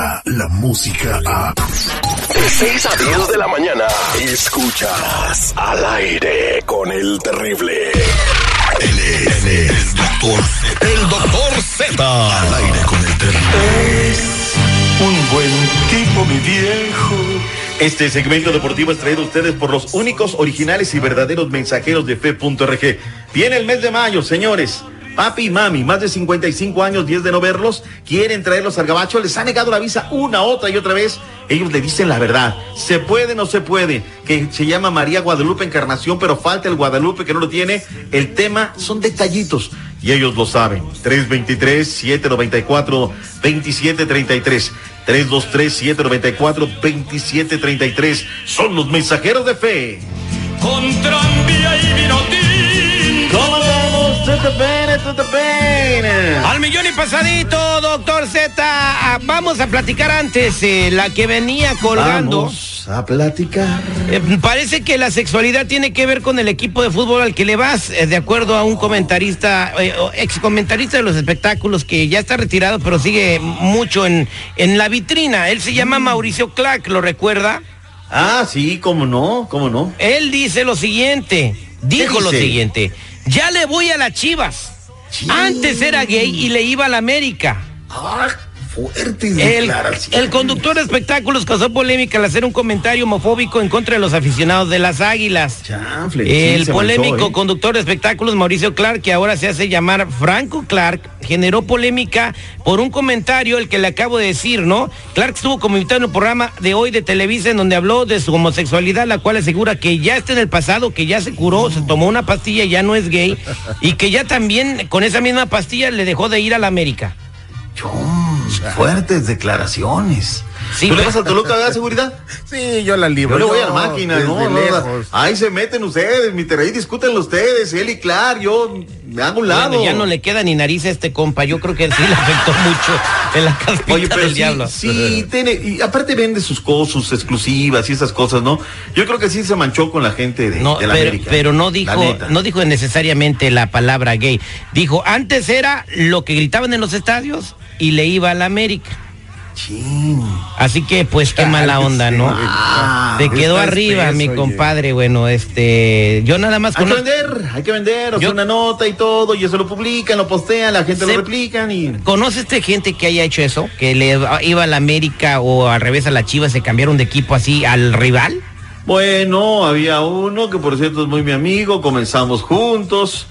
llega la música a... De 6 a 10 de la mañana, escuchas al aire con el terrible. Él es, el doctor Z. El doctor Z. Al aire con el terrible. Un buen tipo, mi viejo. Este segmento deportivo es traído a ustedes por los únicos, originales y verdaderos mensajeros de fe.rg. Viene el mes de mayo, señores. Papi y mami, más de 55 años, 10 de no verlos, quieren traerlos al gabacho, les ha negado la visa una, otra y otra vez. Ellos le dicen la verdad. ¿Se puede no se puede? Que se llama María Guadalupe Encarnación, pero falta el Guadalupe que no lo tiene. El tema son detallitos y ellos lo saben. 323-794-2733. 323-794-2733. Son los mensajeros de fe. Al millón y pasadito, doctor Z. Ah, Vamos a platicar antes eh, la que venía colgando. Vamos a platicar. Eh, parece que la sexualidad tiene que ver con el equipo de fútbol al que le vas, eh, de acuerdo a un comentarista, ex comentarista de los espectáculos que ya está retirado, pero sigue mucho en, en la vitrina. Él se llama Mauricio Clark, ¿lo recuerda? Ah, sí, cómo no, cómo no. Él dice lo siguiente, dijo lo siguiente, ya le voy a las chivas. Antes era gay y le iba a la América. Fuertes El, conductor de espectáculos causó polémica al hacer un comentario homofóbico en contra de los aficionados de las águilas. Chanfle, El polémico ¿eh? conductor de espectáculos Mauricio Clark, que ahora se hace llamar Franco Clark, generó polémica por un comentario, el que le acabo de decir, ¿no? Clark estuvo como invitado en el programa de hoy de Televisa en donde habló de su homosexualidad, la cual asegura que ya está en el pasado, que ya se curó, se tomó una pastilla y ya no es gay, y que ya también con esa misma pastilla le dejó de ir a la América. Fuertes declaraciones. Sí, ¿Tú le vas a Toluca, verdad, seguridad? Sí, yo la libro. Yo le voy a la máquina, ¿no? no, lejos. Ahí se meten ustedes, mi terrey, discútenlo ustedes, él y Clar, yo me hago un lado. Bueno, ya no le queda ni nariz a este compa. Yo creo que sí le afectó mucho en la caspita Oye, pero del sí, diablo. sí, tiene, y aparte vende sus cosas, sus exclusivas y esas cosas, ¿no? Yo creo que sí se manchó con la gente de, No, de la pero, América. pero no dijo, no dijo necesariamente la palabra gay. Dijo, antes era lo que gritaban en los estadios y le iba a la América. Así que, pues, qué mala onda, ¿no? Ah, Se quedó arriba, espeso, mi oye. compadre. Bueno, este, yo nada más Hay que vender, hay que vender, Yo- una nota y todo, y eso lo publican, lo postean, la gente Se- lo replican y... ¿Conoce este gente que haya hecho eso? Que le iba a la América o al revés a la Chivas, se cambiaron de equipo así al rival. Bueno, había uno que por cierto es muy mi amigo, comenzamos juntos,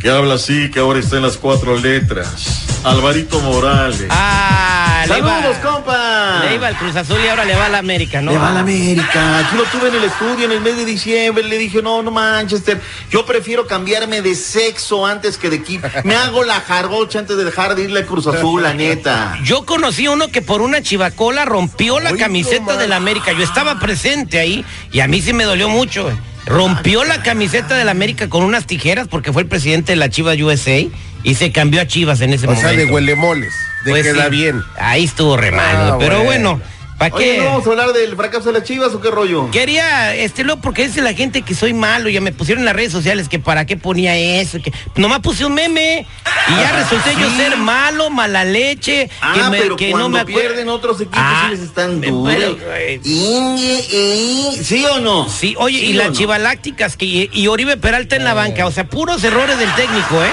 que habla así, que ahora está en las cuatro letras. Alvarito Morales. Ah, ¡Saludos, compa! Le iba al Cruz Azul y ahora le va a la América, ¿no? Le va a la América. Aquí lo tuve en el estudio en el mes de diciembre. Le dije, no, no Manchester. Yo prefiero cambiarme de sexo antes que de equipo. Me hago la jargocha antes de dejar de irle al Cruz Azul, la neta. Yo conocí uno que por una chivacola rompió la camiseta de la América. Yo estaba presente ahí y a mí sí me dolió mucho. Rompió la camiseta de la América con unas tijeras porque fue el presidente de la Chivas USA y se cambió a Chivas en ese O sea, momento. de huelemoles. De Pues queda sí, bien. Ahí estuvo re mal, Ah, pero bueno. bueno, ¿para Oye, qué? ¿no vamos a hablar del fracaso de las chivas o qué rollo? Quería, este, luego, porque dice la gente que soy malo, ya me pusieron en las redes sociales que para qué ponía eso, que nomás puse un meme y ya resulté yo ser malo, mala leche, Ah, que, me- pero que cuando no me pierden otros equipos Ah, sí les están duros. ¿Sí o no? Sí, oye, ¿Sí y las no? chivalácticas que y, y Oribe Peralta en la banca, o sea, puros errores del técnico, ¿eh?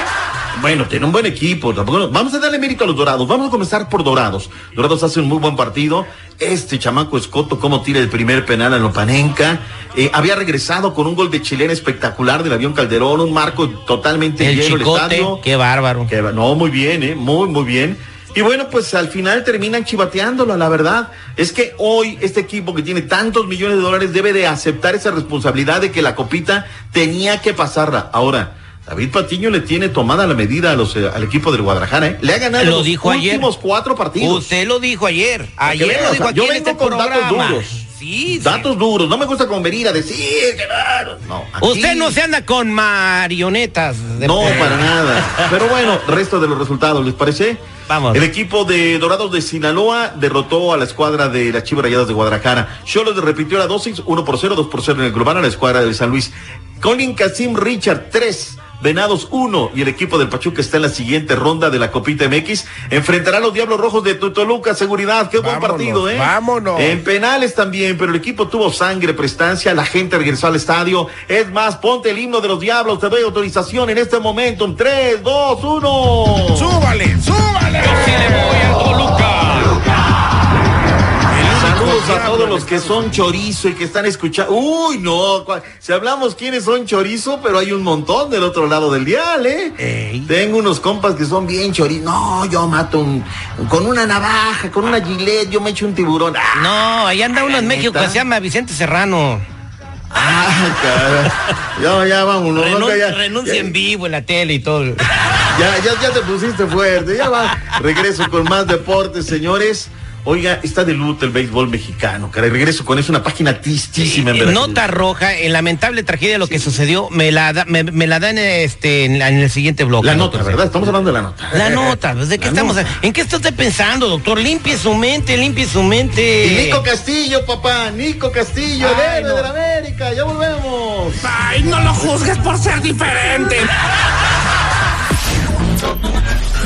Bueno, tiene un buen equipo. Tampoco Vamos a darle mérito a los Dorados. Vamos a comenzar por Dorados. Dorados hace un muy buen partido. Este chamaco Escoto, cómo tira el primer penal a Lopanenca. Eh, había regresado con un gol de chilena espectacular del avión Calderón. Un marco totalmente El lleno el chicote, estadio. qué bárbaro. No, muy bien, ¿eh? Muy, muy bien. Y bueno, pues al final terminan chivateándolo, la verdad. Es que hoy este equipo que tiene tantos millones de dólares debe de aceptar esa responsabilidad de que la copita tenía que pasarla. Ahora, David Patiño le tiene tomada la medida a los, eh, al equipo del Guadalajara, ¿eh? Le ha ganado Lo los dijo ayer. últimos cuatro partidos. Usted lo dijo ayer. Ayer veas, lo dijo o sea, aquí yo en vengo este con datos duros. Sí, sí. Datos duros. No me gusta como venir a decir que claro. No, aquí- Usted no se anda con marionetas. de- No, para nada. Pero bueno, resto de los resultados, ¿les parece? Vamos. El equipo de Dorados de Sinaloa derrotó a la escuadra de las Chivas Rayadas de Guadalajara. Cholos repitió la dosis, 1 por 0, 2 por 0 en el global a la escuadra de San Luis. Colin Casim Richard, 3. Venados 1 y el equipo del Pachuca está en la siguiente ronda de la Copita MX. Enfrentará a los Diablos Rojos de Toluca, seguridad. Qué buen partido, ¿eh? vámonos. En penales también, pero el equipo tuvo sangre, prestancia, la gente regresó al estadio. Es más, ponte el himno de los Diablos, te doy autorización en este momento. 3, 2, 1. ¡Súbale, súbale! Sí le voy al a todos los que son chorizo y que están escuchando. Uy, no. Si hablamos quiénes son chorizo, pero hay un montón del otro lado del dial, ¿eh? Ey. Tengo unos compas que son bien chorizo. No, yo mato un, con una navaja, con una gilet, yo me echo un tiburón. Ah, No, ahí anda uno en ¿neta? México que se llama Vicente Serrano. ah, cara. Ya, ya, vámonos. Renun- no, que ya- renuncia ya- en vivo en la tele y todo. Ya, ya, ya te pusiste fuerte. Ya va. Regreso con más deportes, señores. Oiga, está de luto el béisbol mexicano, caray. Regreso con eso, una página tristísima en Veracruz. Nota roja, en lamentable tragedia lo que sucedió, me la da, me, me la dan este, en, la- en el siguiente bloque. La nota. ¿verdad? Estamos hablando de la nota. La nota, pues, ¿de qué La estamos? nota. ¿En qué está usted pensando, doctor? Limpie su mente, limpie su mente. Y Nico Castillo, papá, Nico Castillo, el Ay, héroe no. de la América, ya volvemos. Ay, no lo juzgues por ser diferente.